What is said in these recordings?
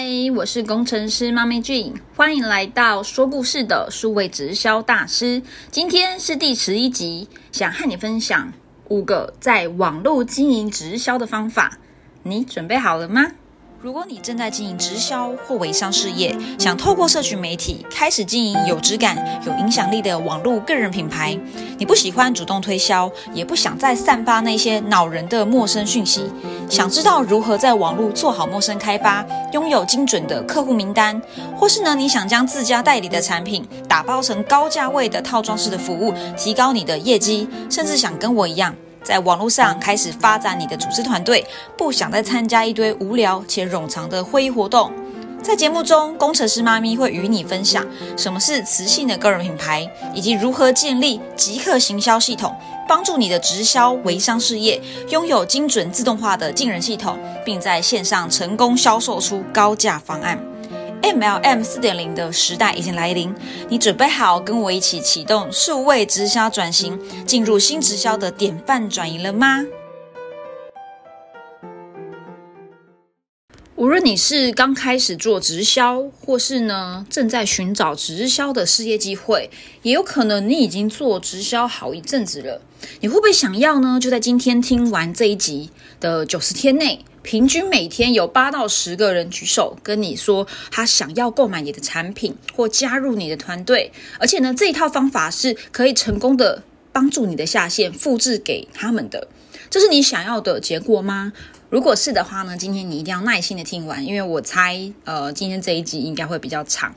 嗨，我是工程师妈咪俊，欢迎来到说故事的数位直销大师。今天是第十一集，想和你分享五个在网络经营直销的方法，你准备好了吗？如果你正在经营直销或微商事业，想透过社群媒体开始经营有质感、有影响力的网络个人品牌，你不喜欢主动推销，也不想再散发那些恼人的陌生讯息，想知道如何在网络做好陌生开发，拥有精准的客户名单，或是呢你想将自家代理的产品打包成高价位的套装式的服务，提高你的业绩，甚至想跟我一样。在网络上开始发展你的组织团队，不想再参加一堆无聊且冗长的会议活动。在节目中，工程师妈咪会与你分享什么是磁性的个人品牌，以及如何建立即刻行销系统，帮助你的直销微商事业拥有精准自动化的进人系统，并在线上成功销售出高价方案。MLM 四点零的时代已经来临，你准备好跟我一起启动数位直销转型，进入新直销的典范转移了吗？无论你是刚开始做直销，或是呢正在寻找直销的事业机会，也有可能你已经做直销好一阵子了，你会不会想要呢？就在今天听完这一集的九十天内。平均每天有八到十个人举手跟你说，他想要购买你的产品或加入你的团队，而且呢，这一套方法是可以成功的帮助你的下线复制给他们的。这是你想要的结果吗？如果是的话呢，今天你一定要耐心的听完，因为我猜，呃，今天这一集应该会比较长。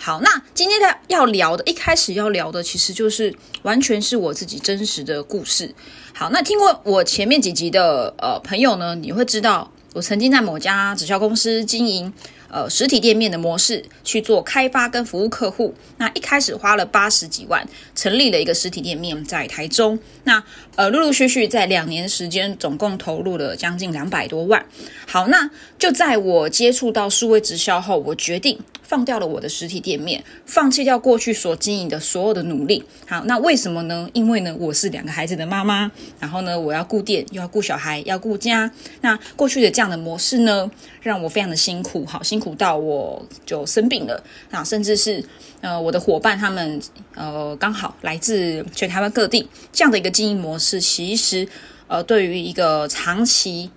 好，那今天要聊的，一开始要聊的，其实就是完全是我自己真实的故事。好，那听过我前面几集的呃朋友呢，你会知道我曾经在某家直销公司经营。呃，实体店面的模式去做开发跟服务客户，那一开始花了八十几万，成立了一个实体店面在台中。那呃，陆陆续续在两年时间，总共投入了将近两百多万。好，那就在我接触到数位直销后，我决定放掉了我的实体店面，放弃掉过去所经营的所有的努力。好，那为什么呢？因为呢，我是两个孩子的妈妈，然后呢，我要顾店，又要顾小孩，要顾家。那过去的这样的模式呢，让我非常的辛苦，好辛。苦到我就生病了，那甚至是呃我的伙伴他们呃刚好来自全台湾各地，这样的一个经营模式，其实呃对于一个长期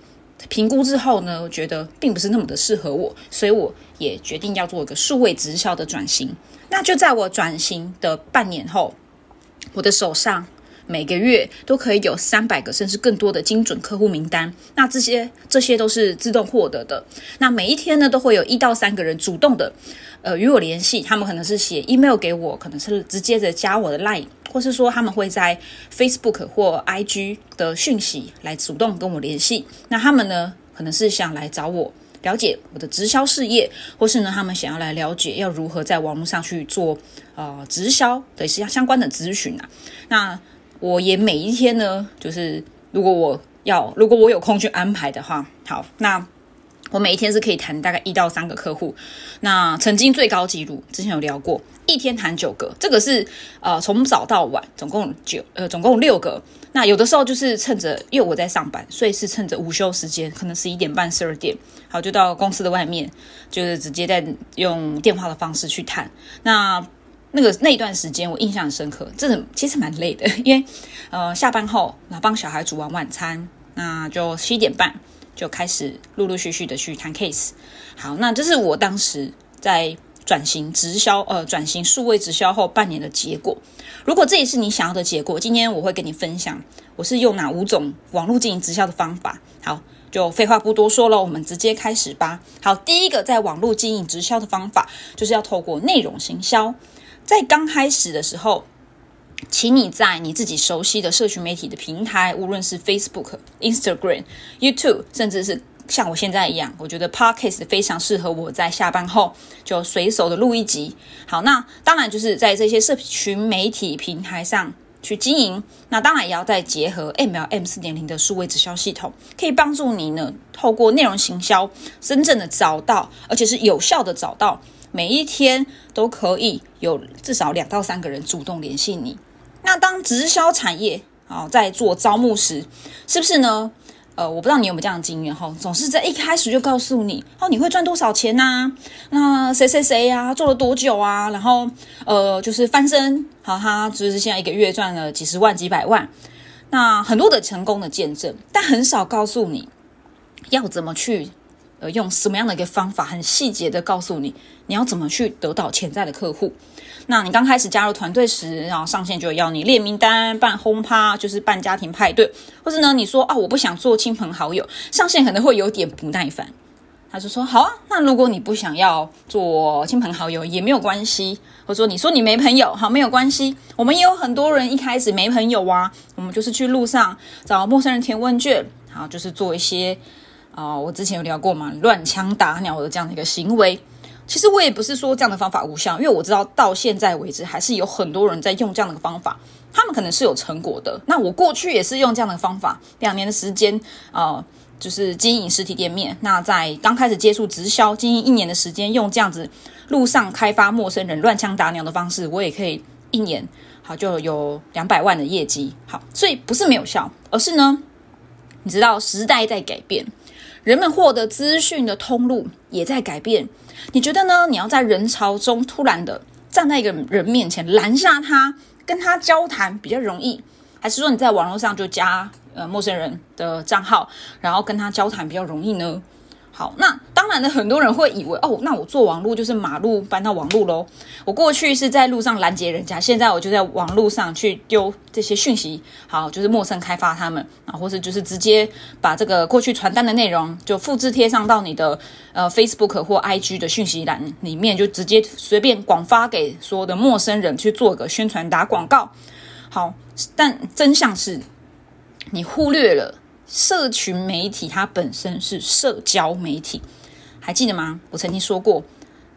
评估之后呢，我觉得并不是那么的适合我，所以我也决定要做一个数位直销的转型。那就在我转型的半年后，我的手上。每个月都可以有三百个甚至更多的精准客户名单，那这些这些都是自动获得的。那每一天呢，都会有一到三个人主动的，呃，与我联系。他们可能是写 email 给我，可能是直接的加我的 line，或是说他们会在 Facebook 或 IG 的讯息来主动跟我联系。那他们呢，可能是想来找我了解我的直销事业，或是呢，他们想要来了解要如何在网络上去做呃直销的相相关的咨询啊。那我也每一天呢，就是如果我要，如果我有空去安排的话，好，那我每一天是可以谈大概一到三个客户。那曾经最高纪录，之前有聊过，一天谈九个，这个是呃从早到晚总共九呃总共六个。那有的时候就是趁着因为我在上班，所以是趁着午休时间，可能十一点半、十二点，好就到公司的外面，就是直接在用电话的方式去谈。那那个那段时间我印象很深刻，真的其实蛮累的，因为呃下班后，然后帮小孩煮完晚餐，那就七点半就开始陆陆续续的去谈 case。好，那这是我当时在转型直销呃转型数位直销后半年的结果。如果这也是你想要的结果，今天我会跟你分享我是用哪五种网络经营直销的方法。好，就废话不多说了，我们直接开始吧。好，第一个在网络经营直销的方法，就是要透过内容行销。在刚开始的时候，请你在你自己熟悉的社群媒体的平台，无论是 Facebook、Instagram、YouTube，甚至是像我现在一样，我觉得 Podcast 非常适合我在下班后就随手的录一集。好，那当然就是在这些社群媒体平台上去经营，那当然也要再结合 MLM 四点零的数位直销系统，可以帮助你呢，透过内容行销，真正的找到，而且是有效的找到。每一天都可以有至少两到三个人主动联系你。那当直销产业啊在做招募时，是不是呢？呃，我不知道你有没有这样的经验哈，总是在一开始就告诉你哦，你会赚多少钱呐？那谁谁谁呀，做了多久啊？然后呃，就是翻身，好，他就是现在一个月赚了几十万、几百万，那很多的成功的见证，但很少告诉你要怎么去。呃，用什么样的一个方法，很细节的告诉你，你要怎么去得到潜在的客户。那你刚开始加入团队时，然后上线就要你列名单、办轰趴，就是办家庭派对，或者呢，你说啊，我不想做亲朋好友，上线可能会有点不耐烦。他就说好啊，那如果你不想要做亲朋好友也没有关系，或者说你说你没朋友，好没有关系，我们也有很多人一开始没朋友啊，我们就是去路上找陌生人填问卷，好，就是做一些。啊，我之前有聊过嘛，乱枪打鸟的这样的一个行为，其实我也不是说这样的方法无效，因为我知道到现在为止还是有很多人在用这样的方法，他们可能是有成果的。那我过去也是用这样的方法，两年的时间啊，就是经营实体店面。那在刚开始接触直销，经营一年的时间，用这样子路上开发陌生人乱枪打鸟的方式，我也可以一年好就有两百万的业绩。好，所以不是没有效，而是呢，你知道时代在改变。人们获得资讯的通路也在改变，你觉得呢？你要在人潮中突然的站在一个人面前拦下他，跟他交谈比较容易，还是说你在网络上就加呃陌生人的账号，然后跟他交谈比较容易呢？好，那当然呢，很多人会以为哦，那我做网络就是马路搬到网络喽。我过去是在路上拦截人家，现在我就在网络上去丢这些讯息，好，就是陌生开发他们啊，或是就是直接把这个过去传单的内容就复制贴上到你的呃 Facebook 或 IG 的讯息栏里面，就直接随便广发给所有的陌生人去做个宣传打广告。好，但真相是你忽略了。社群媒体它本身是社交媒体，还记得吗？我曾经说过，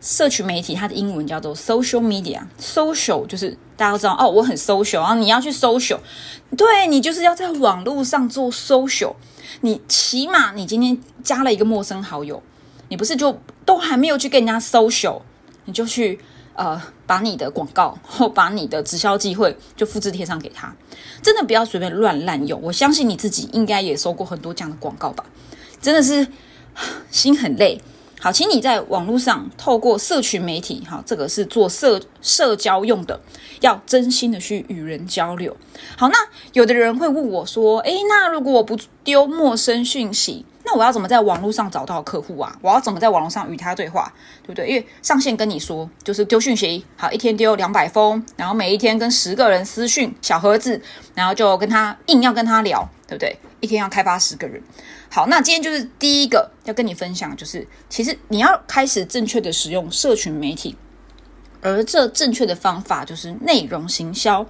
社群媒体它的英文叫做 social media。social 就是大家都知道哦，我很 social 啊，你要去 social，对你就是要在网络上做 social。你起码你今天加了一个陌生好友，你不是就都还没有去跟人家 social，你就去。呃，把你的广告或把你的直销机会就复制贴上给他，真的不要随便乱滥用。我相信你自己应该也收过很多这样的广告吧，真的是心很累。好，请你在网络上透过社群媒体，哈，这个是做社社交用的，要真心的去与人交流。好，那有的人会问我说，诶，那如果我不丢陌生讯息？那我要怎么在网络上找到客户啊？我要怎么在网络上与他对话，对不对？因为上线跟你说就是丢讯息，好，一天丢两百封，然后每一天跟十个人私讯小盒子，然后就跟他硬要跟他聊，对不对？一天要开发十个人。好，那今天就是第一个要跟你分享，就是其实你要开始正确的使用社群媒体。而这正确的方法就是内容行销。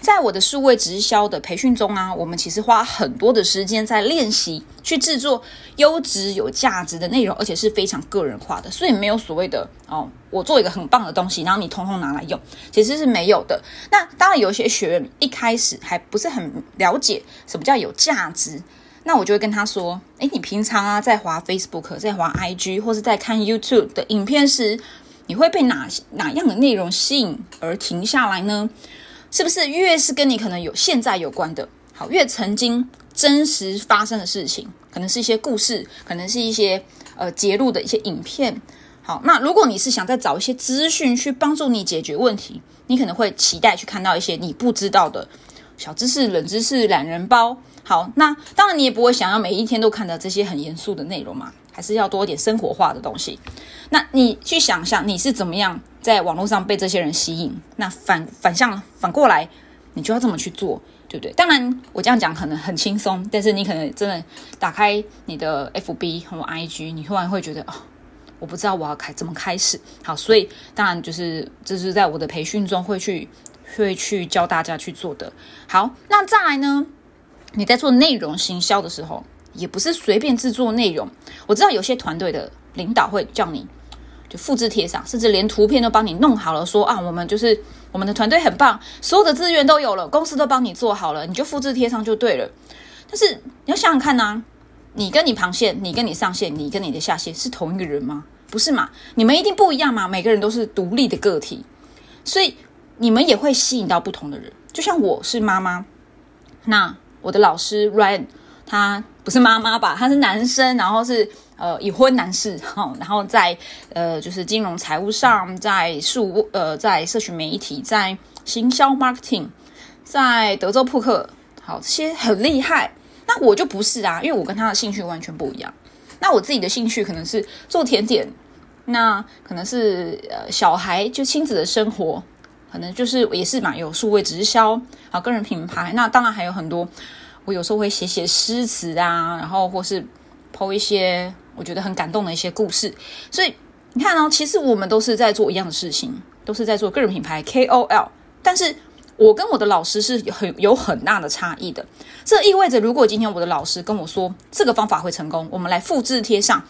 在我的数位直销的培训中啊，我们其实花很多的时间在练习去制作优质有价值的内容，而且是非常个人化的。所以没有所谓的哦，我做一个很棒的东西，然后你通通拿来用，其实是没有的。那当然，有些学员一开始还不是很了解什么叫有价值，那我就会跟他说：，诶，你平常啊在滑 Facebook、在滑 IG 或是在看 YouTube 的影片时。你会被哪哪样的内容吸引而停下来呢？是不是越是跟你可能有现在有关的，好，越曾经真实发生的事情，可能是一些故事，可能是一些呃揭露的一些影片。好，那如果你是想再找一些资讯去帮助你解决问题，你可能会期待去看到一些你不知道的小知识、冷知识、懒人包。好，那当然你也不会想要每一天都看到这些很严肃的内容嘛。还是要多一点生活化的东西。那你去想象你是怎么样在网络上被这些人吸引？那反反向反过来，你就要这么去做，对不对？当然，我这样讲可能很轻松，但是你可能真的打开你的 FB 和 IG，你突然会觉得哦，我不知道我要开怎么开始。好，所以当然就是这是在我的培训中会去会去教大家去做的。好，那再来呢？你在做内容行销的时候。也不是随便制作内容，我知道有些团队的领导会叫你就复制贴上，甚至连图片都帮你弄好了，说啊，我们就是我们的团队很棒，所有的资源都有了，公司都帮你做好了，你就复制贴上就对了。但是你要想想看呐，你跟你旁线，你跟你上线，你跟你的下线是同一个人吗？不是嘛？你们一定不一样嘛？每个人都是独立的个体，所以你们也会吸引到不同的人。就像我是妈妈，那我的老师 Ryan 他。不是妈妈吧，他是男生，然后是呃已婚男士哈，然后在呃就是金融财务上，在数呃在社群媒体，在行销 marketing，在德州扑克，好这些很厉害。那我就不是啊，因为我跟他的兴趣完全不一样。那我自己的兴趣可能是做甜点，那可能是呃小孩就亲子的生活，可能就是也是嘛，有数位直销，好个人品牌。那当然还有很多，我有时候会写写诗词啊，然后或是剖一些我觉得很感动的一些故事。所以你看哦，其实我们都是在做一样的事情，都是在做个人品牌 KOL，但是。我跟我的老师是很有很大的差异的，这意味着如果今天我的老师跟我说这个方法会成功，我们来复制贴上，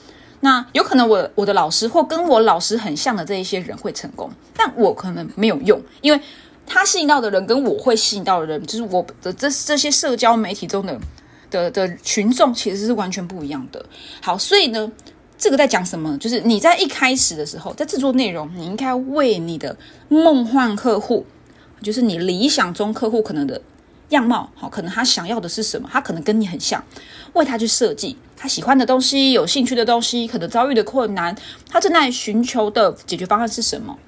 那有可能我我的老师或跟我老师很像的这一些人会成功，但我可能没有用，因为他吸引到的人跟我会吸引到的人，就是我的这这些社交媒体中的的的群众其实是完全不一样的。好，所以呢，这个在讲什么？就是你在一开始的时候，在制作内容，你应该为你的梦幻客户。就是你理想中客户可能的样貌，好，可能他想要的是什么？他可能跟你很像，为他去设计他喜欢的东西、有兴趣的东西，可能遭遇的困难，他正在寻求的解决方案是什么？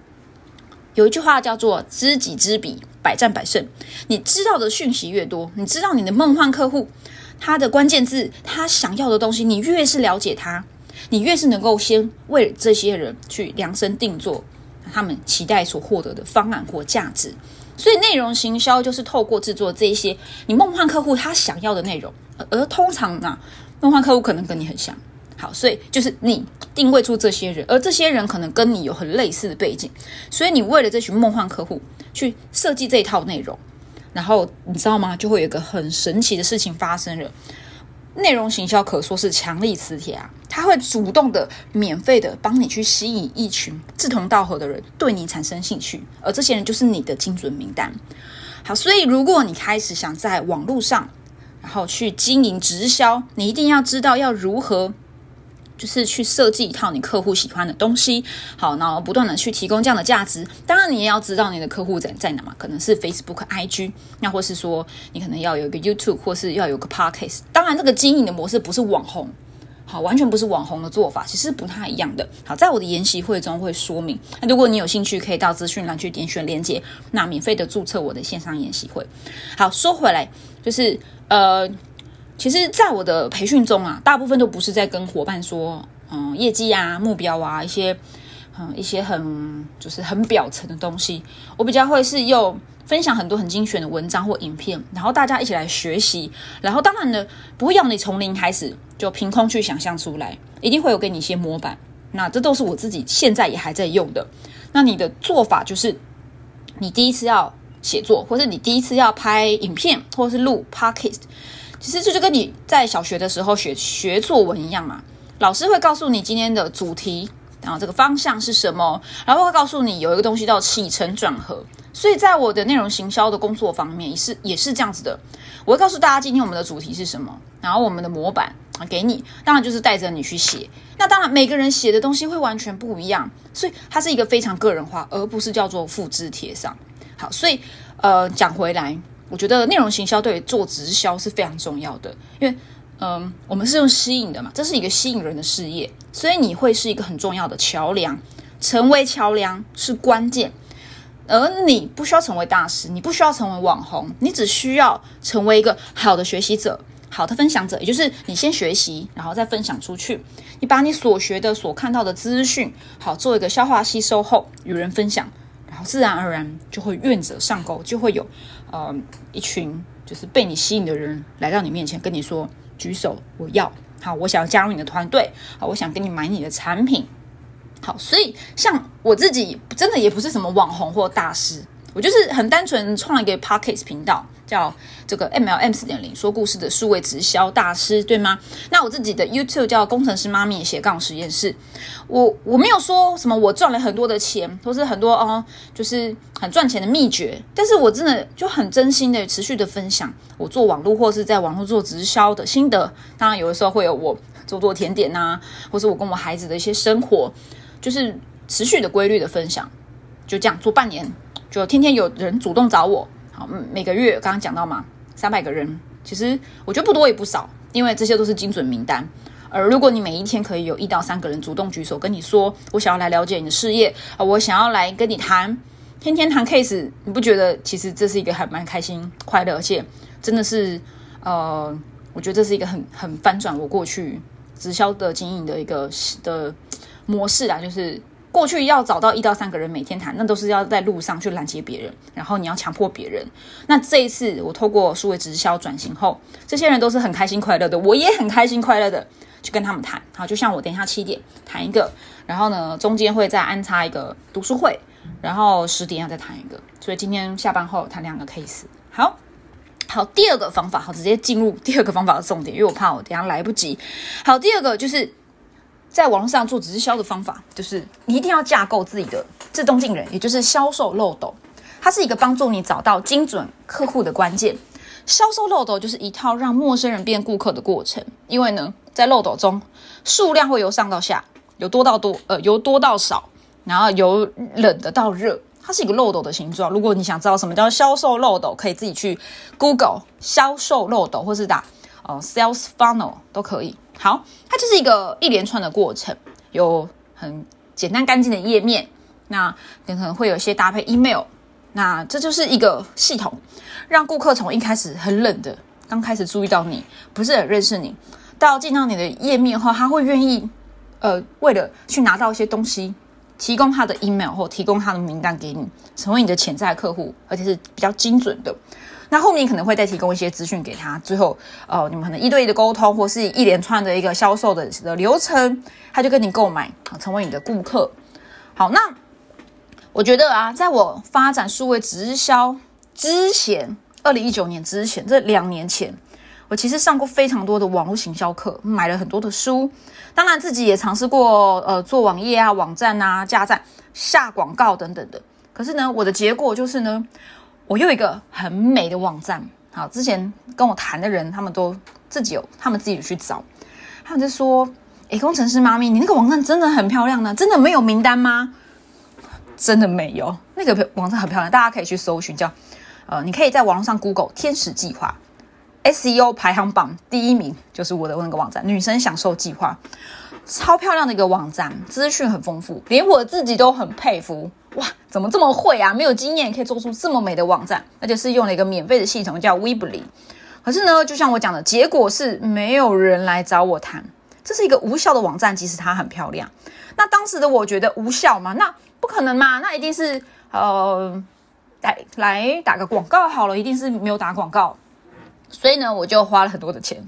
有一句话叫做“知己知彼，百战百胜”。你知道的讯息越多，你知道你的梦幻客户他的关键字，他想要的东西，你越是了解他，你越是能够先为这些人去量身定做他们期待所获得的方案或价值。所以内容行销就是透过制作这一些你梦幻客户他想要的内容，而通常呢，梦幻客户可能跟你很像。好，所以就是你定位出这些人，而这些人可能跟你有很类似的背景，所以你为了这群梦幻客户去设计这一套内容，然后你知道吗？就会有一个很神奇的事情发生了。内容行销可说是强力磁铁啊，它会主动的、免费的帮你去吸引一群志同道合的人对你产生兴趣，而这些人就是你的精准名单。好，所以如果你开始想在网络上，然后去经营直销，你一定要知道要如何。就是去设计一套你客户喜欢的东西，好，然后不断的去提供这样的价值。当然，你也要知道你的客户在在哪嘛，可能是 Facebook、IG，那或是说你可能要有一个 YouTube，或是要有个 Podcast。当然，这个经营的模式不是网红，好，完全不是网红的做法，其实不太一样的。好，在我的研习会中会说明。那如果你有兴趣，可以到资讯栏去点选链接，那免费的注册我的线上研习会。好，说回来，就是呃。其实，在我的培训中啊，大部分都不是在跟伙伴说，嗯，业绩啊、目标啊，一些，嗯，一些很就是很表层的东西。我比较会是用分享很多很精选的文章或影片，然后大家一起来学习。然后，当然呢，不会要你从零开始就凭空去想象出来，一定会有给你一些模板。那这都是我自己现在也还在用的。那你的做法就是，你第一次要写作，或是你第一次要拍影片，或是录 podcast。其实这就跟你在小学的时候学学作文一样嘛，老师会告诉你今天的主题，然后这个方向是什么，然后会告诉你有一个东西叫起承转合。所以在我的内容行销的工作方面也是也是这样子的，我会告诉大家今天我们的主题是什么，然后我们的模板啊给你，当然就是带着你去写。那当然每个人写的东西会完全不一样，所以它是一个非常个人化，而不是叫做复制贴上。好，所以呃讲回来。我觉得内容行销对于做直销是非常重要的，因为，嗯，我们是用吸引的嘛，这是一个吸引人的事业，所以你会是一个很重要的桥梁，成为桥梁是关键，而你不需要成为大师，你不需要成为网红，你只需要成为一个好的学习者、好的分享者，也就是你先学习，然后再分享出去，你把你所学的、所看到的资讯，好做一个消化吸收后，与人分享。然后自然而然就会愿者上钩，就会有呃一群就是被你吸引的人来到你面前，跟你说举手我要好，我想要加入你的团队，好，我想跟你买你的产品，好，所以像我自己真的也不是什么网红或大师，我就是很单纯创了一个 podcast 频道。叫这个 MLM 四点零说故事的数位直销大师，对吗？那我自己的 YouTube 叫工程师妈咪斜杠实验室，我我没有说什么我赚了很多的钱，或是很多哦，就是很赚钱的秘诀，但是我真的就很真心的持续的分享我做网络或是在网络做直销的心得。当然有的时候会有我做做甜点呐，或是我跟我孩子的一些生活，就是持续的规律的分享，就这样做半年，就天天有人主动找我。好，每个月刚刚讲到嘛，三百个人，其实我觉得不多也不少，因为这些都是精准名单。而如果你每一天可以有一到三个人主动举手跟你说，我想要来了解你的事业啊，我想要来跟你谈，天天谈 case，你不觉得其实这是一个还蛮开心、快乐，而且真的是呃，我觉得这是一个很很翻转我过去直销的经营的一个的模式啊，就是过去要找到一到三个人每天谈，那都是要在路上去拦截别人，然后你要强迫别人。那这一次我透过数位直销转型后，这些人都是很开心快乐的，我也很开心快乐的。去跟他们谈，好，就像我等一下七点谈一个，然后呢，中间会再安插一个读书会，然后十点要再谈一个，所以今天下班后谈两个 case。好，好，第二个方法，好，直接进入第二个方法的重点，因为我怕我等下来不及。好，第二个就是在网络上做直销的方法，就是你一定要架构自己的自动进人，也就是销售漏斗，它是一个帮助你找到精准客户的关键。销售漏斗就是一套让陌生人变顾客的过程，因为呢。在漏斗中，数量会由上到下，由多到多，呃，由多到少，然后由冷的到热，它是一个漏斗的形状。如果你想知道什么叫销售漏斗，可以自己去 Google 销售漏斗，或是打哦 Sales Funnel 都可以。好，它就是一个一连串的过程，有很简单干净的页面，那可能会有一些搭配 email，那这就是一个系统，让顾客从一开始很冷的，刚开始注意到你，不是很认识你。到进到你的页面后，他会愿意，呃，为了去拿到一些东西，提供他的 email 或提供他的名单给你，成为你的潜在客户，而且是比较精准的。那后面可能会再提供一些资讯给他，最后，呃，你们可能一对一的沟通，或是一连串的一个销售的的流程，他就跟你购买，成为你的顾客。好，那我觉得啊，在我发展数位直销之前，二零一九年之前，这两年前。我其实上过非常多的网络行销课，买了很多的书，当然自己也尝试过，呃，做网页啊、网站啊、架站、下广告等等的。可是呢，我的结果就是呢，我有一个很美的网站。好，之前跟我谈的人，他们都自己有，他们自己去找，他们就说：“诶，工程师妈咪，你那个网站真的很漂亮呢，真的没有名单吗？”真的没有，那个网站很漂亮，大家可以去搜寻，叫呃，你可以在网络上 Google 天使计划。SEO 排行榜第一名就是我的那个网站“女生享受计划”，超漂亮的一个网站，资讯很丰富，连我自己都很佩服。哇，怎么这么会啊？没有经验可以做出这么美的网站，而且是用了一个免费的系统叫 Weebly。可是呢，就像我讲的，结果是没有人来找我谈，这是一个无效的网站，即使它很漂亮。那当时的我觉得无效嘛？那不可能嘛？那一定是呃，来来打个广告好了，一定是没有打广告。所以呢，我就花了很多的钱。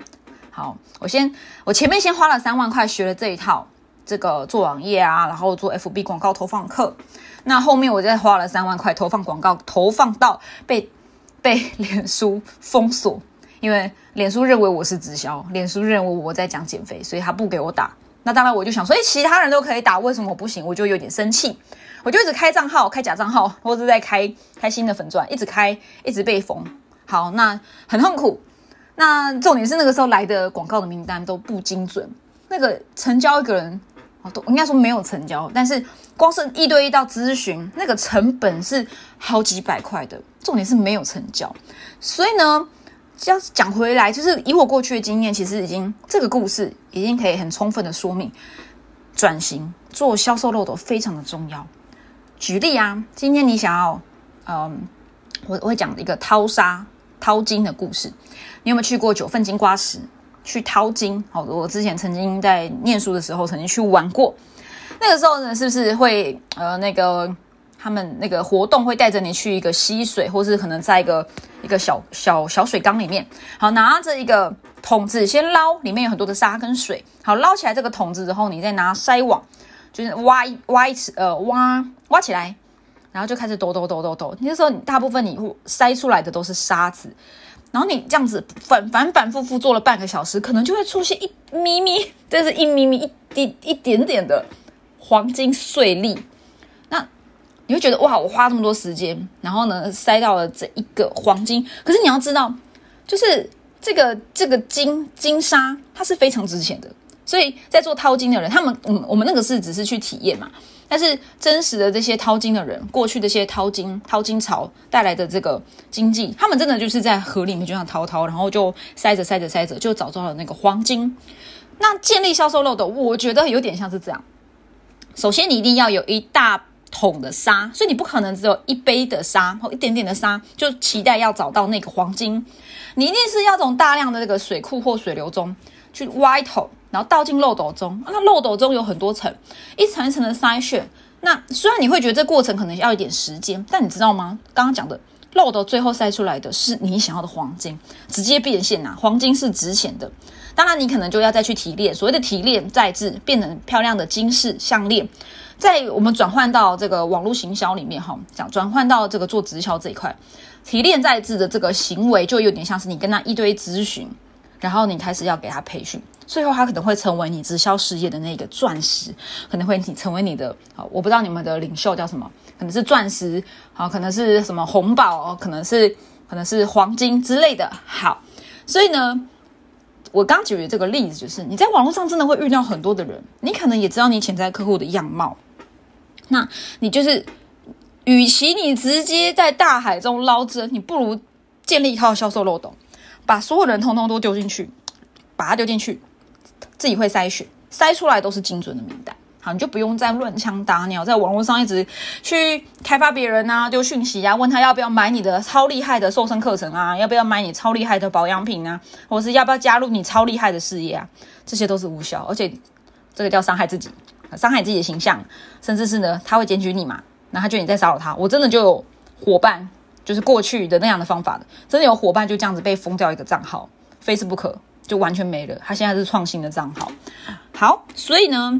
好，我先我前面先花了三万块学了这一套，这个做网页啊，然后做 FB 广告投放课。那后面我再花了三万块投放广告，投放到被被脸书封锁，因为脸书认为我是直销，脸书认为我在讲减肥，所以他不给我打。那当然我就想说，哎，其他人都可以打，为什么我不行？我就有点生气，我就一直开账号，开假账号，或者在开开新的粉钻，一直开，一直被封。好，那很痛苦。那重点是那个时候来的广告的名单都不精准，那个成交一个人，都应该说没有成交，但是光是一对一到咨询，那个成本是好几百块的。重点是没有成交，所以呢，要讲回来，就是以我过去的经验，其实已经这个故事已经可以很充分的说明，转型做销售漏斗非常的重要。举例啊，今天你想要，嗯，我我会讲一个淘沙。淘金的故事，你有没有去过九份金瓜石去淘金？好，我之前曾经在念书的时候曾经去玩过。那个时候呢，是不是会呃那个他们那个活动会带着你去一个溪水，或是可能在一个一个小小小水缸里面，好拿着一个桶子先捞，里面有很多的沙跟水。好捞起来这个桶子之后，你再拿筛网，就是挖一挖一次呃挖挖起来。然后就开始抖抖抖抖抖，那时候大部分你筛出来的都是沙子，然后你这样子反反反复复做了半个小时，可能就会出现一咪咪，这是一咪咪一滴一点点的黄金碎粒。那你会觉得哇，我花这么多时间，然后呢筛到了这一个黄金，可是你要知道，就是这个这个金金沙它是非常值钱的，所以在做淘金的人，他们嗯，我们那个是只是去体验嘛。但是真实的这些淘金的人，过去这些淘金淘金潮带来的这个经济，他们真的就是在河里面就像淘淘，然后就塞着塞着塞着，就找到了那个黄金。那建立销售漏斗，我觉得有点像是这样。首先，你一定要有一大桶的沙，所以你不可能只有一杯的沙或一点点的沙，就期待要找到那个黄金。你一定是要从大量的这个水库或水流中去挖一桶，然后倒进漏斗中。那漏斗中有很多层，一层一层的筛选。那虽然你会觉得这过程可能要一点时间，但你知道吗？刚刚讲的漏斗最后筛出来的是你想要的黄金，直接变现呐！黄金是值钱的。当然，你可能就要再去提炼，所谓的提炼再制，变成漂亮的金饰项链。在我们转换到这个网络行销里面，哈，讲转换到这个做直销这一块，提炼再制的这个行为，就有点像是你跟他一堆咨询，然后你开始要给他培训，最后他可能会成为你直销事业的那个钻石，可能会你成为你的，好，我不知道你们的领袖叫什么，可能是钻石，好，可能是什么红宝，可能是可能是黄金之类的。好，所以呢。我刚举的这个例子，就是你在网络上真的会遇到很多的人，你可能也知道你潜在客户的样貌，那你就是，与其你直接在大海中捞针，你不如建立一套销售漏洞，把所有人通通都丢进去，把它丢进去，自己会筛选，筛出来都是精准的名单。好，你就不用再乱枪打鸟，在网络上一直去开发别人啊，丢讯息啊，问他要不要买你的超厉害的瘦身课程啊，要不要买你超厉害的保养品啊，或是要不要加入你超厉害的事业啊，这些都是无效，而且这个叫伤害自己，伤害自己的形象，甚至是呢，他会检举你嘛，那他觉得你在骚扰他。我真的就有伙伴，就是过去的那样的方法的，真的有伙伴就这样子被封掉一个账号，Facebook 就完全没了，他现在是创新的账号。好，所以呢。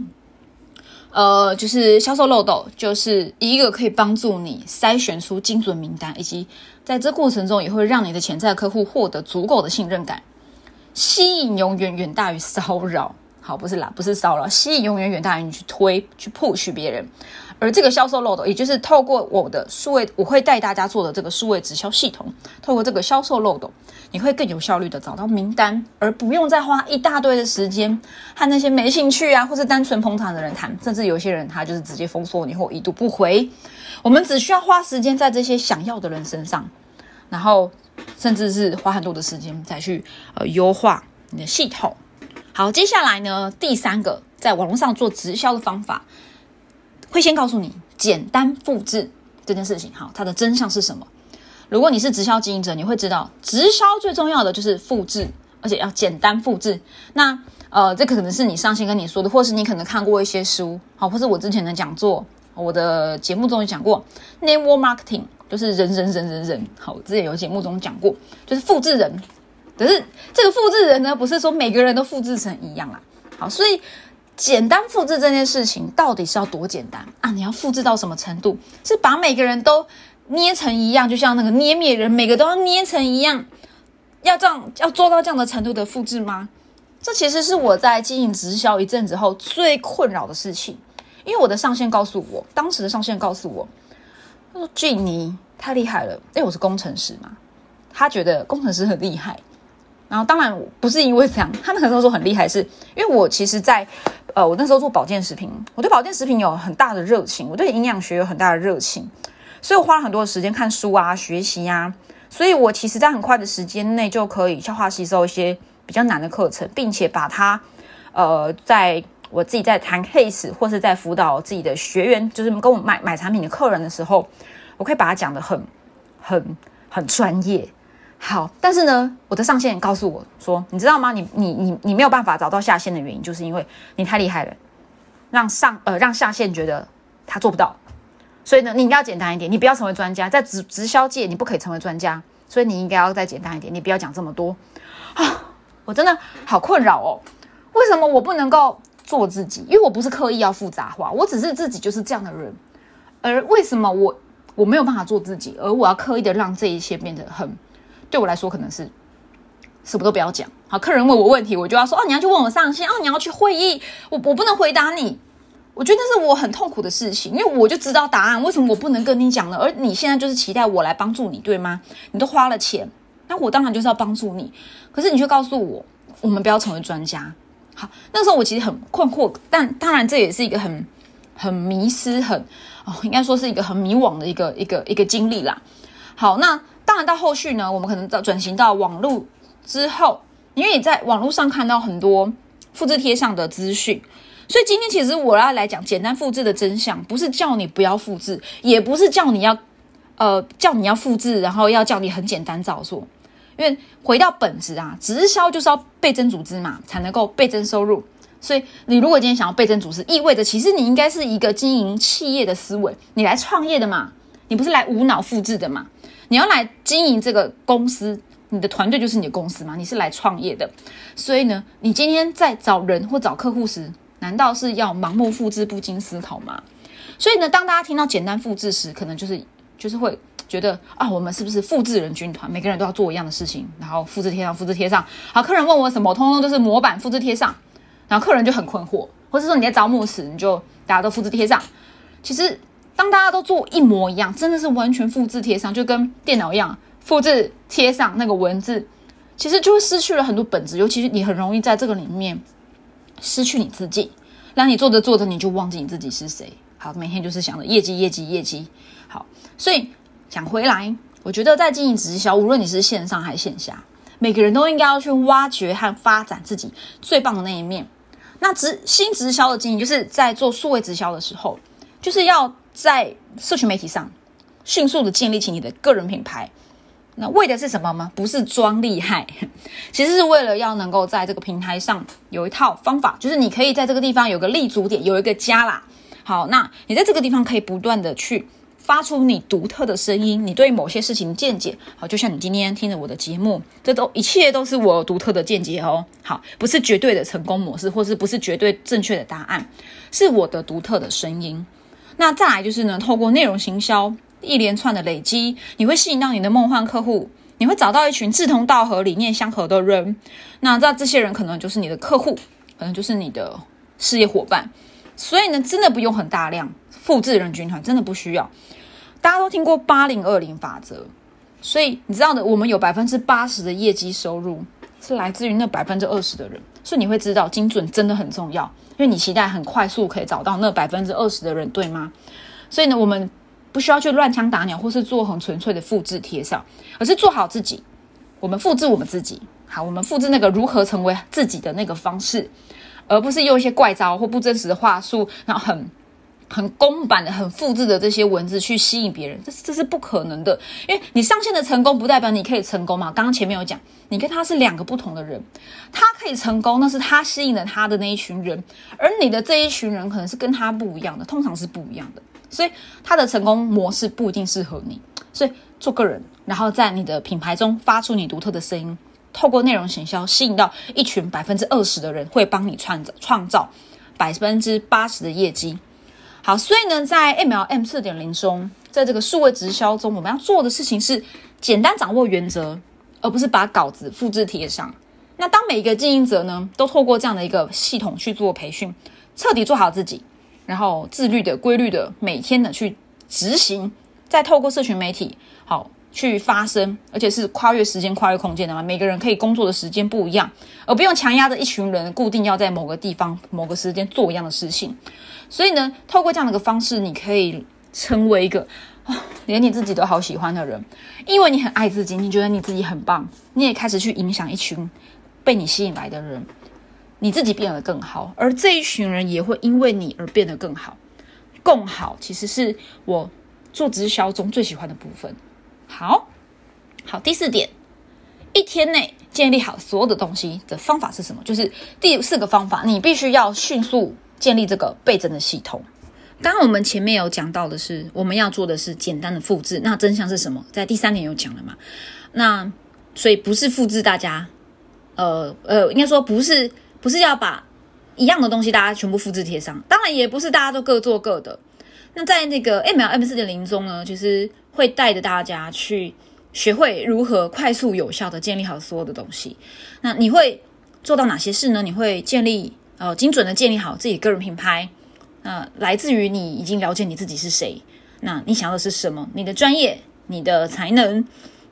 呃，就是销售漏斗，就是一个可以帮助你筛选出精准名单，以及在这过程中也会让你的潜在客户获得足够的信任感。吸引永远远大于骚扰，好，不是啦，不是骚扰，吸引永远远大于你去推去 push 别人。而这个销售漏斗，也就是透过我的数位，我会带大家做的这个数位直销系统，透过这个销售漏斗，你会更有效率的找到名单，而不用再花一大堆的时间和那些没兴趣啊，或是单纯捧场的人谈，甚至有些人他就是直接封锁你或已读不回。我们只需要花时间在这些想要的人身上，然后甚至是花很多的时间再去呃优化你的系统。好，接下来呢，第三个在网络上做直销的方法。会先告诉你简单复制这件事情，好，它的真相是什么？如果你是直销经营者，你会知道直销最重要的就是复制，而且要简单复制。那呃，这可能是你上线跟你说的，或是你可能看过一些书，好，或是我之前的讲座，我的节目中也讲过，network marketing 就是人人人人人，好，之前有节目中讲过，就是复制人。可是这个复制人呢，不是说每个人都复制成一样啦，好，所以。简单复制这件事情到底是要多简单啊？你要复制到什么程度？是把每个人都捏成一样，就像那个捏面人，每个都要捏成一样，要这样要做到这样的程度的复制吗？这其实是我在经营直销一阵子后最困扰的事情。因为我的上线告诉我，当时的上线告诉我，他说：“俊尼太厉害了，因为我是工程师嘛，他觉得工程师很厉害。然后当然不是因为这样，他那个时候说很厉害，是因为我其实，在。”呃，我那时候做保健食品，我对保健食品有很大的热情，我对营养学有很大的热情，所以我花了很多的时间看书啊，学习呀，所以我其实在很快的时间内就可以消化吸收一些比较难的课程，并且把它，呃，在我自己在谈 case 或是在辅导自己的学员，就是跟我买买产品的客人的时候，我可以把它讲的很很很专业。好，但是呢，我的上线告诉我说，你知道吗？你你你你没有办法找到下线的原因，就是因为你太厉害了，让上呃让下线觉得他做不到。所以呢，你应该要简单一点，你不要成为专家，在直直销界你不可以成为专家，所以你应该要再简单一点，你不要讲这么多啊！我真的好困扰哦，为什么我不能够做自己？因为我不是刻意要复杂化，我只是自己就是这样的人。而为什么我我没有办法做自己，而我要刻意的让这一切变得很？对我来说，可能是什么都不要讲。好，客人问我问题，我就要说：哦，你要去问我上线，哦，你要去会议，我我不能回答你。我觉得那是我很痛苦的事情，因为我就知道答案，为什么我不能跟你讲呢？而你现在就是期待我来帮助你，对吗？你都花了钱，那我当然就是要帮助你。可是你却告诉我，我们不要成为专家。好，那时候我其实很困惑，但当然这也是一个很很迷失，很哦，应该说是一个很迷惘的一个一个一个经历啦。好，那当然到后续呢，我们可能到转型到网络之后，因为你在网络上看到很多复制贴上的资讯，所以今天其实我要来讲简单复制的真相，不是叫你不要复制，也不是叫你要呃叫你要复制，然后要叫你很简单照做。因为回到本质啊，直销就是要倍增组织嘛，才能够倍增收入。所以你如果今天想要倍增组织，意味着其实你应该是一个经营企业的思维，你来创业的嘛，你不是来无脑复制的嘛？你要来经营这个公司，你的团队就是你的公司嘛，你是来创业的。所以呢，你今天在找人或找客户时，难道是要盲目复制、不经思考吗？所以呢，当大家听到简单复制时，可能就是就是会。觉得啊，我们是不是复制人军团？每个人都要做一样的事情，然后复制贴上，复制贴上。好，客人问我什么，通通都是模板复制贴上。然后客人就很困惑，或者说你在招募时，你就大家都复制贴上。其实当大家都做一模一样，真的是完全复制贴上，就跟电脑一样，复制贴上那个文字，其实就会失去了很多本质。尤其是你很容易在这个里面失去你自己，让你做着做着你就忘记你自己是谁。好，每天就是想着业绩，业绩，业绩。好，所以。讲回来，我觉得在经营直销，无论你是线上还是线下，每个人都应该要去挖掘和发展自己最棒的那一面。那直新直销的经营，就是在做数位直销的时候，就是要在社群媒体上迅速的建立起你的个人品牌。那为的是什么吗？不是装厉害，其实是为了要能够在这个平台上有一套方法，就是你可以在这个地方有个立足点，有一个家啦。好，那你在这个地方可以不断的去。发出你独特的声音，你对某些事情的见解，好，就像你今天听着我的节目，这都一切都是我独特的见解哦。好，不是绝对的成功模式，或是不是绝对正确的答案，是我的独特的声音。那再来就是呢，透过内容行销一连串的累积，你会吸引到你的梦幻客户，你会找到一群志同道合、理念相合的人。那这这些人可能就是你的客户，可能就是你的事业伙伴。所以呢，真的不用很大量复制人群团，真的不需要。大家都听过八零二零法则，所以你知道的，我们有百分之八十的业绩收入是来自于那百分之二十的人，所以你会知道精准真的很重要，因为你期待很快速可以找到那百分之二十的人，对吗？所以呢，我们不需要去乱枪打鸟，或是做很纯粹的复制贴上，而是做好自己。我们复制我们自己，好，我们复制那个如何成为自己的那个方式，而不是用一些怪招或不真实的话术，然后很。很公版的、很复制的这些文字去吸引别人，这这是不可能的。因为你上线的成功，不代表你可以成功嘛。刚刚前面有讲，你跟他是两个不同的人，他可以成功，那是他吸引了他的那一群人，而你的这一群人可能是跟他不一样的，通常是不一样的。所以他的成功模式不一定适合你。所以做个人，然后在你的品牌中发出你独特的声音，透过内容行销吸引到一群百分之二十的人，会帮你创造创造百分之八十的业绩。好，所以呢，在 MLM 四点零中，在这个数位直销中，我们要做的事情是简单掌握原则，而不是把稿子复制贴上。那当每一个经营者呢，都透过这样的一个系统去做培训，彻底做好自己，然后自律的、规律的，每天的去执行，再透过社群媒体，好去发声，而且是跨越时间、跨越空间的嘛。每个人可以工作的时间不一样，而不用强压着一群人固定要在某个地方、某个时间做一样的事情。所以呢，透过这样的一个方式，你可以成为一个啊，连你自己都好喜欢的人，因为你很爱自己，你觉得你自己很棒，你也开始去影响一群被你吸引来的人，你自己变得更好，而这一群人也会因为你而变得更好。共好其实是我做直销中最喜欢的部分。好，好，第四点，一天内建立好所有的东西的方法是什么？就是第四个方法，你必须要迅速。建立这个倍增的系统。刚刚我们前面有讲到的是，我们要做的是简单的复制。那真相是什么？在第三点有讲了嘛？那所以不是复制大家，呃呃，应该说不是，不是要把一样的东西大家全部复制贴上。当然也不是大家都各做各的。那在那个 MLM 四点零中呢，其实会带着大家去学会如何快速有效的建立好所有的东西。那你会做到哪些事呢？你会建立。呃，精准的建立好自己个人品牌，那来自于你已经了解你自己是谁，那你想要的是什么？你的专业、你的才能、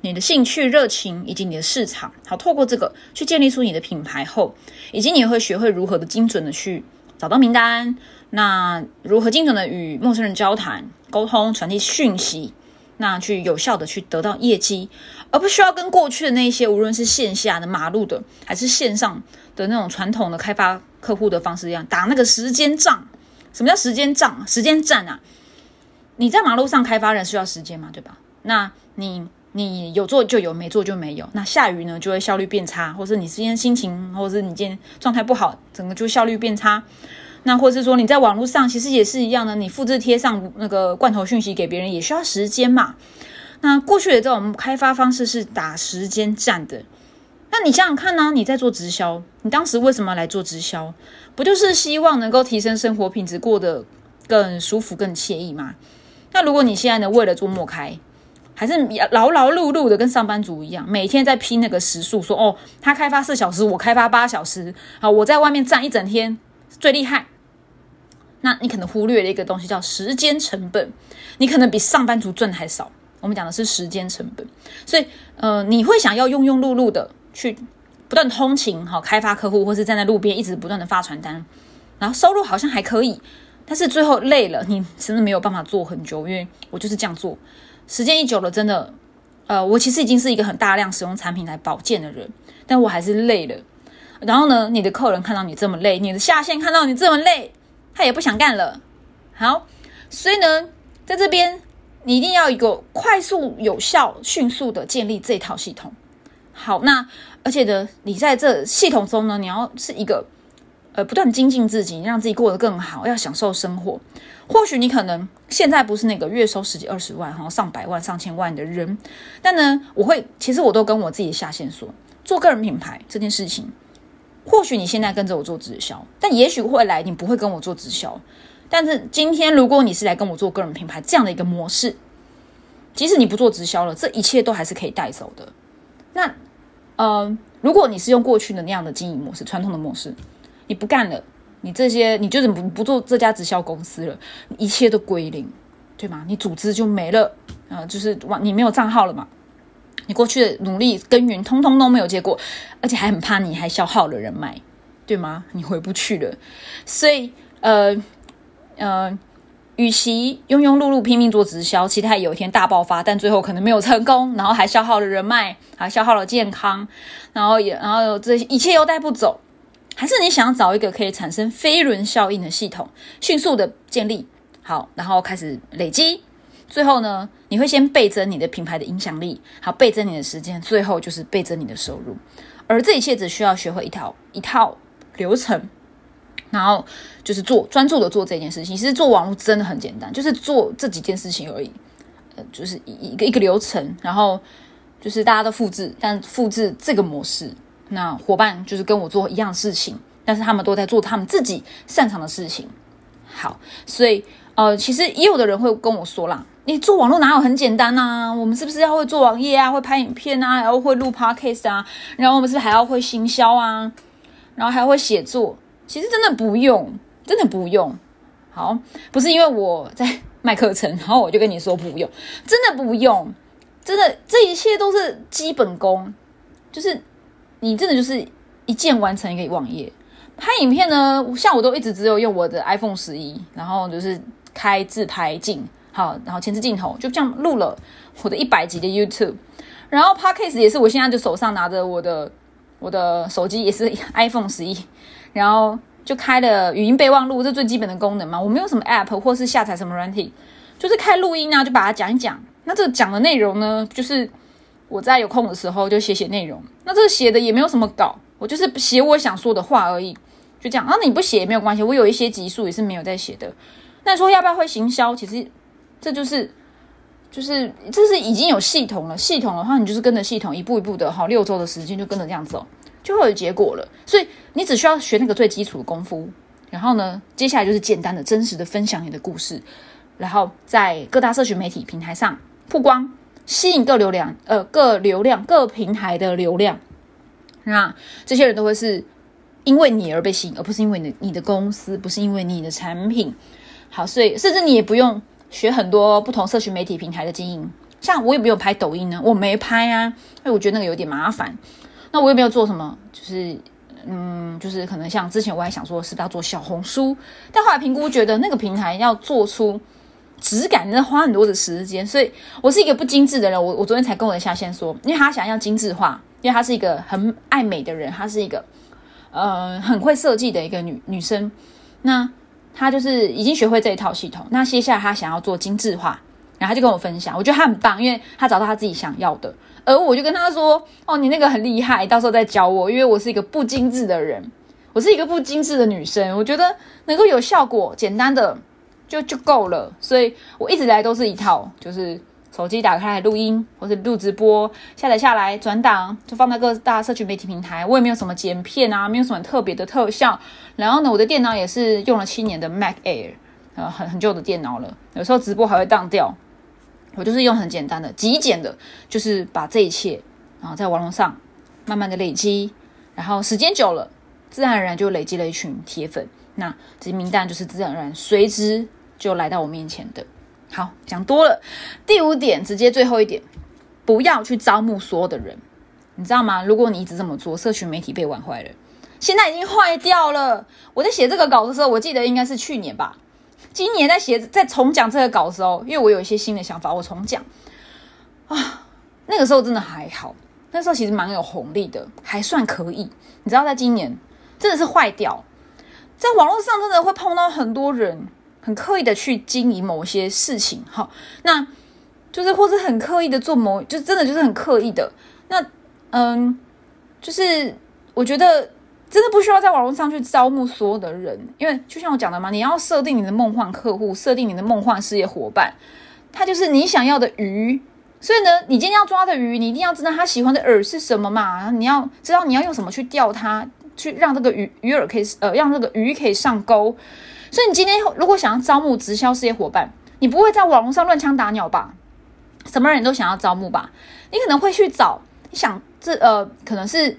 你的兴趣、热情以及你的市场，好，透过这个去建立出你的品牌后，以及你会学会如何的精准的去找到名单，那如何精准的与陌生人交谈、沟通、传递讯息？那去有效的去得到业绩，而不需要跟过去的那些无论是线下的马路的，还是线上的那种传统的开发客户的方式一样，打那个时间仗。什么叫时间仗？时间战啊！你在马路上开发人需要时间嘛，对吧？那你你有做就有，没做就没有。那下雨呢，就会效率变差，或是你今天心情，或者是你今天状态不好，整个就效率变差。那或是说你在网络上其实也是一样的，你复制贴上那个罐头讯息给别人也需要时间嘛。那过去的这种开发方式是打时间战的。那你想想看呢？你在做直销，你当时为什么来做直销？不就是希望能够提升生活品质，过得更舒服、更惬意吗？那如果你现在呢，为了做莫开，还是劳劳碌碌的跟上班族一样，每天在拼那个时速，说哦，他开发四小时，我开发八小时，好，我在外面站一整天最厉害。那你可能忽略了一个东西，叫时间成本。你可能比上班族赚的还少。我们讲的是时间成本，所以呃，你会想要庸庸碌碌的去不断通勤，好开发客户，或是站在路边一直不断的发传单，然后收入好像还可以。但是最后累了，你真的没有办法做很久，因为我就是这样做，时间一久了，真的，呃，我其实已经是一个很大量使用产品来保健的人，但我还是累了。然后呢，你的客人看到你这么累，你的下线看到你这么累，他也不想干了。好，所以呢，在这边你一定要一个快速、有效、迅速的建立这套系统。好，那而且呢，你在这系统中呢，你要是一个。呃，不断精进自己，让自己过得更好，要享受生活。或许你可能现在不是那个月收十几二十万、哈上百万、上千万的人，但呢，我会其实我都跟我自己下线说，做个人品牌这件事情，或许你现在跟着我做直销，但也许未来你不会跟我做直销。但是今天如果你是来跟我做个人品牌这样的一个模式，即使你不做直销了，这一切都还是可以带走的。那呃，如果你是用过去的那样的经营模式，传统的模式。你不干了，你这些你就是不不做这家直销公司了，一切都归零，对吗？你组织就没了，啊，就是往你没有账号了嘛，你过去的努力耕耘通通都没有结果，而且还很怕你还消耗了人脉，对吗？你回不去了，所以呃呃，与其庸庸碌碌拼命做直销，期待有一天大爆发，但最后可能没有成功，然后还消耗了人脉，还消耗了健康，然后也然后这一切又带不走。还是你想要找一个可以产生飞轮效应的系统，迅速的建立好，然后开始累积，最后呢，你会先倍增你的品牌的影响力，好倍增你的时间，最后就是倍增你的收入。而这一切只需要学会一套一套流程，然后就是做专注的做这件事情。其实做网络真的很简单，就是做这几件事情而已。呃，就是一一个一个流程，然后就是大家都复制，但复制这个模式。那伙伴就是跟我做一样事情，但是他们都在做他们自己擅长的事情。好，所以呃，其实也有的人会跟我说啦：“你做网络哪有很简单呐？我们是不是要会做网页啊，会拍影片啊，然后会录 podcast 啊，然后我们是不是还要会行销啊，然后还会写作？其实真的不用，真的不用。好，不是因为我在卖课程，然后我就跟你说不用，真的不用，真的这一切都是基本功，就是。你真的就是一键完成一个网页，拍影片呢？像我都一直只有用我的 iPhone 十一，然后就是开自拍镜，好，然后前置镜头就这样录了我的一百集的 YouTube，然后 Podcast 也是我现在就手上拿着我的我的手机也是 iPhone 十一，然后就开了语音备忘录，这最基本的功能嘛。我没有什么 App 或是下载什么软体，就是开录音啊，就把它讲一讲。那这讲的内容呢，就是。我在有空的时候就写写内容，那这写的也没有什么稿，我就是写我想说的话而已，就这样。那你不写也没有关系，我有一些集数也是没有在写的。那说要不要会行销？其实这就是就是这是已经有系统了，系统的话你就是跟着系统一步一步的，好六周的时间就跟着这样走，就会有结果了。所以你只需要学那个最基础的功夫，然后呢，接下来就是简单的、真实的分享你的故事，然后在各大社群媒体平台上曝光。吸引各流量，呃，各流量各平台的流量，那这些人都会是因为你而被吸引，而不是因为你你的公司，不是因为你的产品。好，所以甚至你也不用学很多不同社群媒体平台的经营。像我有没有拍抖音呢？我没拍啊，因为我觉得那个有点麻烦。那我也没有做什么？就是嗯，就是可能像之前我还想说是不是要做小红书，但后来评估觉得那个平台要做出质感，那花很多的时间，所以我是一个不精致的人。我我昨天才跟我的下线说，因为他想要精致化，因为他是一个很爱美的人，他是一个呃很会设计的一个女女生，那他就是已经学会这一套系统，那接下来他想要做精致化。然后他就跟我分享，我觉得他很棒，因为他找到他自己想要的。而我就跟他说：“哦，你那个很厉害，到时候再教我，因为我是一个不精致的人，我是一个不精致的女生，我觉得能够有效果，简单的就就够了。所以我一直来都是一套，就是手机打开录音，或是录直播，下载下来转档，就放在各大社群媒体平台。我也没有什么剪片啊，没有什么特别的特效。然后呢，我的电脑也是用了七年的 Mac Air，呃，很很旧的电脑了，有时候直播还会当掉。”我就是用很简单的、极简的，就是把这一切，然后在网络上慢慢的累积，然后时间久了，自然而然就累积了一群铁粉。那这些名单就是自然而然随之就来到我面前的。好，讲多了。第五点，直接最后一点，不要去招募所有的人，你知道吗？如果你一直这么做，社群媒体被玩坏了，现在已经坏掉了。我在写这个稿的时候，我记得应该是去年吧。今年在写在重讲这个稿的时候，因为我有一些新的想法，我重讲啊。那个时候真的还好，那时候其实蛮有红利的，还算可以。你知道，在今年真的是坏掉，在网络上真的会碰到很多人很刻意的去经营某些事情，哈，那就是或者很刻意的做某，就真的就是很刻意的。那嗯，就是我觉得。真的不需要在网络上去招募所有的人，因为就像我讲的嘛，你要设定你的梦幻客户，设定你的梦幻事业伙伴，他就是你想要的鱼。所以呢，你今天要抓的鱼，你一定要知道他喜欢的饵是什么嘛？你要知道你要用什么去钓它，去让这个鱼鱼饵可以呃让这个鱼可以上钩。所以你今天如果想要招募直销事业伙伴，你不会在网络上乱枪打鸟吧？什么人都想要招募吧？你可能会去找你想这呃可能是。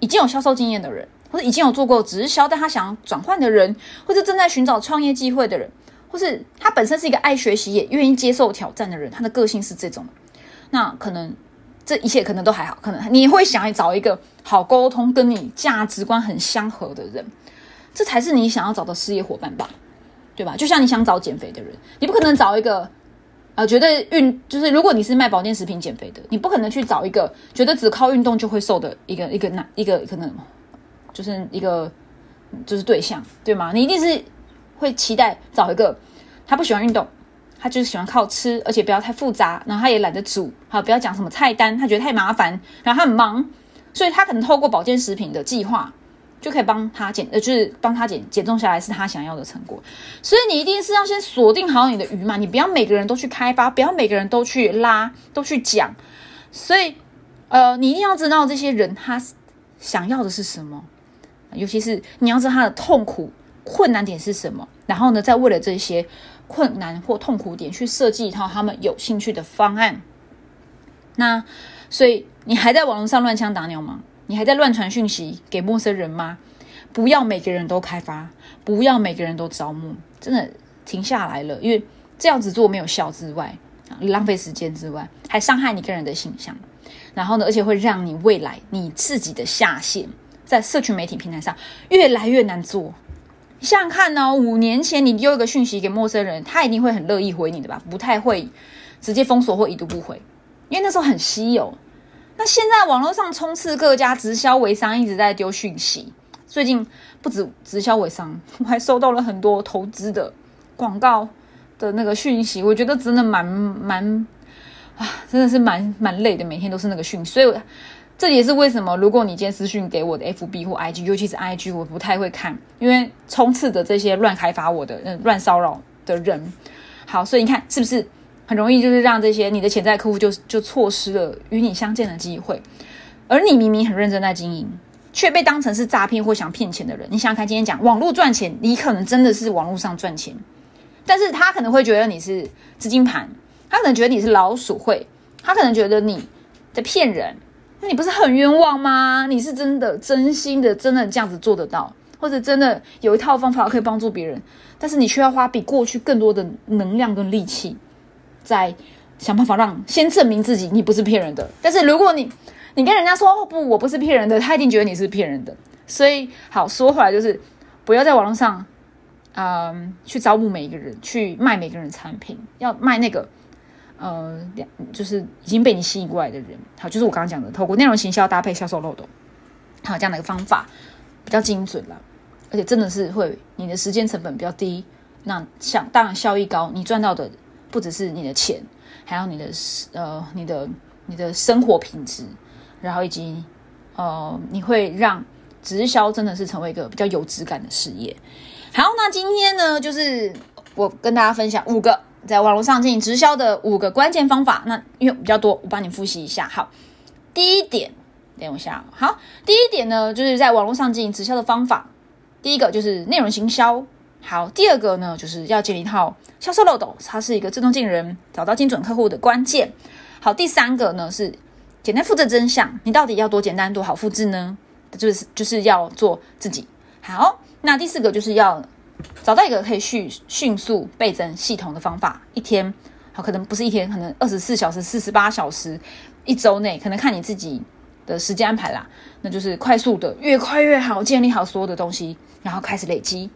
已经有销售经验的人，或者已经有做过直销，但他想要转换的人，或者正在寻找创业机会的人，或是他本身是一个爱学习也愿意接受挑战的人，他的个性是这种，那可能这一切可能都还好，可能你会想要找一个好沟通、跟你价值观很相合的人，这才是你想要找的事业伙伴吧，对吧？就像你想找减肥的人，你不可能找一个。呃，觉得运就是如果你是卖保健食品减肥的，你不可能去找一个觉得只靠运动就会瘦的一个一个男一个可能就是一个就是对象，对吗？你一定是会期待找一个他不喜欢运动，他就是喜欢靠吃，而且不要太复杂，然后他也懒得煮，好不要讲什么菜单，他觉得太麻烦，然后他很忙，所以他可能透过保健食品的计划。就可以帮他减，呃，就是帮他减减重下来是他想要的成果，所以你一定是要先锁定好你的鱼嘛，你不要每个人都去开发，不要每个人都去拉，都去讲，所以，呃，你一定要知道这些人他想要的是什么，尤其是你要知道他的痛苦、困难点是什么，然后呢，再为了这些困难或痛苦点去设计一套他们有兴趣的方案。那，所以你还在网络上乱枪打鸟吗？你还在乱传讯息给陌生人吗？不要每个人都开发，不要每个人都招募，真的停下来了。因为这样子做没有效之外，浪费时间之外，还伤害你个人的形象。然后呢，而且会让你未来你自己的下线在社群媒体平台上越来越难做。想想看哦，五年前你丢一个讯息给陌生人，他一定会很乐意回你的吧？不太会直接封锁或已读不回，因为那时候很稀有。那现在网络上充斥各家直销微商一直在丢讯息，最近不止直销微商，我还收到了很多投资的广告的那个讯息，我觉得真的蛮蛮啊，真的是蛮蛮累的，每天都是那个讯息，所以这也是为什么如果你今天私讯给我的 FB 或 IG，尤其是 IG，我不太会看，因为充斥的这些乱开发我的、嗯乱骚扰的人，好，所以你看是不是？很容易就是让这些你的潜在客户就就错失了与你相见的机会，而你明明很认真在经营，却被当成是诈骗或想骗钱的人。你想想看，今天讲网络赚钱，你可能真的是网络上赚钱，但是他可能会觉得你是资金盘，他可能觉得你是老鼠会，他可能觉得你在骗人，那你不是很冤枉吗？你是真的真心的真的这样子做得到，或者真的有一套方法可以帮助别人，但是你却要花比过去更多的能量跟力气。在想办法让先证明自己，你不是骗人的。但是如果你你跟人家说哦不，我不是骗人的，他一定觉得你是骗人的。所以好说回来就是不要在网络上，嗯，去招募每一个人，去卖每个人产品，要卖那个，呃，就是已经被你吸引过来的人。好，就是我刚刚讲的，透过内容行销搭配销售漏斗，好这样的一个方法比较精准了，而且真的是会你的时间成本比较低，那想当然效益高，你赚到的不只是你的钱，还有你的呃你的你的生活品质，然后以及呃你会让。直销真的是成为一个比较有质感的事业。好，那今天呢，就是我跟大家分享五个在网络上进行直销的五个关键方法。那因为比较多，我帮你复习一下。好，第一点，等我一下。好，第一点呢，就是在网络上进行直销的方法。第一个就是内容行销。好，第二个呢，就是要建立一套销售漏斗，它是一个自动进人、找到精准客户的关键。好，第三个呢是简单复制真相。你到底要多简单、多好复制呢？就是就是要做自己好，那第四个就是要找到一个可以迅迅速倍增系统的方法。一天好，可能不是一天，可能二十四小时、四十八小时，一周内可能看你自己的时间安排啦。那就是快速的，越快越好，建立好所有的东西，然后开始累积。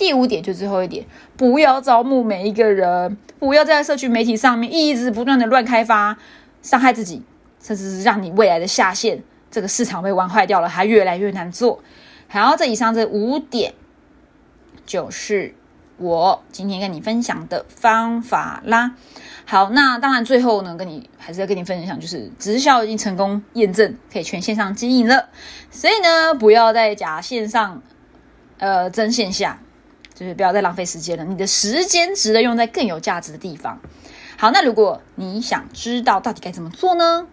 第五点就最后一点，不要招募每一个人，不要在社区媒体上面一直不断的乱开发，伤害自己，甚至是让你未来的下线。这个市场被玩坏掉了，还越来越难做。好，这以上这五点就是我今天跟你分享的方法啦。好，那当然最后呢，跟你还是要跟你分享，就是直销已经成功验证可以全线上经营了，所以呢，不要再假线上呃真线下，就是不要再浪费时间了。你的时间值得用在更有价值的地方。好，那如果你想知道到底该怎么做呢？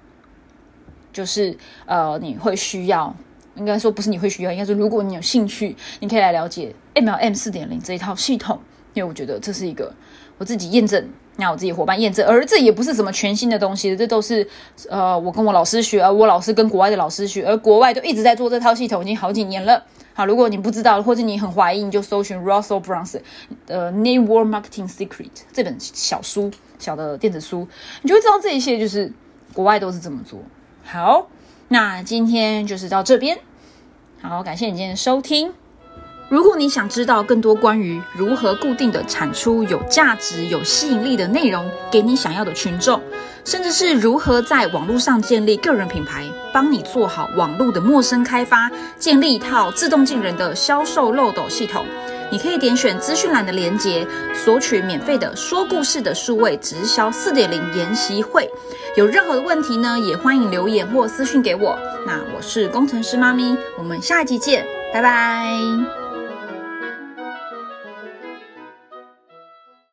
就是呃，你会需要，应该说不是你会需要，应该说如果你有兴趣，你可以来了解 MLM 四点零这一套系统，因为我觉得这是一个我自己验证，那我自己伙伴验证，而这也不是什么全新的东西，这都是呃我跟我老师学，而我老师跟国外的老师学，而国外都一直在做这套系统，已经好几年了。好，如果你不知道或者你很怀疑，你就搜寻 Russell Brunson 的 Network Marketing Secret 这本小书，小的电子书，你就会知道这一些就是国外都是这么做。好，那今天就是到这边。好，感谢你今天的收听。如果你想知道更多关于如何固定的产出有价值、有吸引力的内容给你想要的群众，甚至是如何在网络上建立个人品牌，帮你做好网络的陌生开发，建立一套自动进人的销售漏斗系统。你可以点选资讯栏的链接，索取免费的说故事的数位直销四点零研习会。有任何的问题呢，也欢迎留言或私讯给我。那我是工程师妈咪，我们下一集见，拜拜。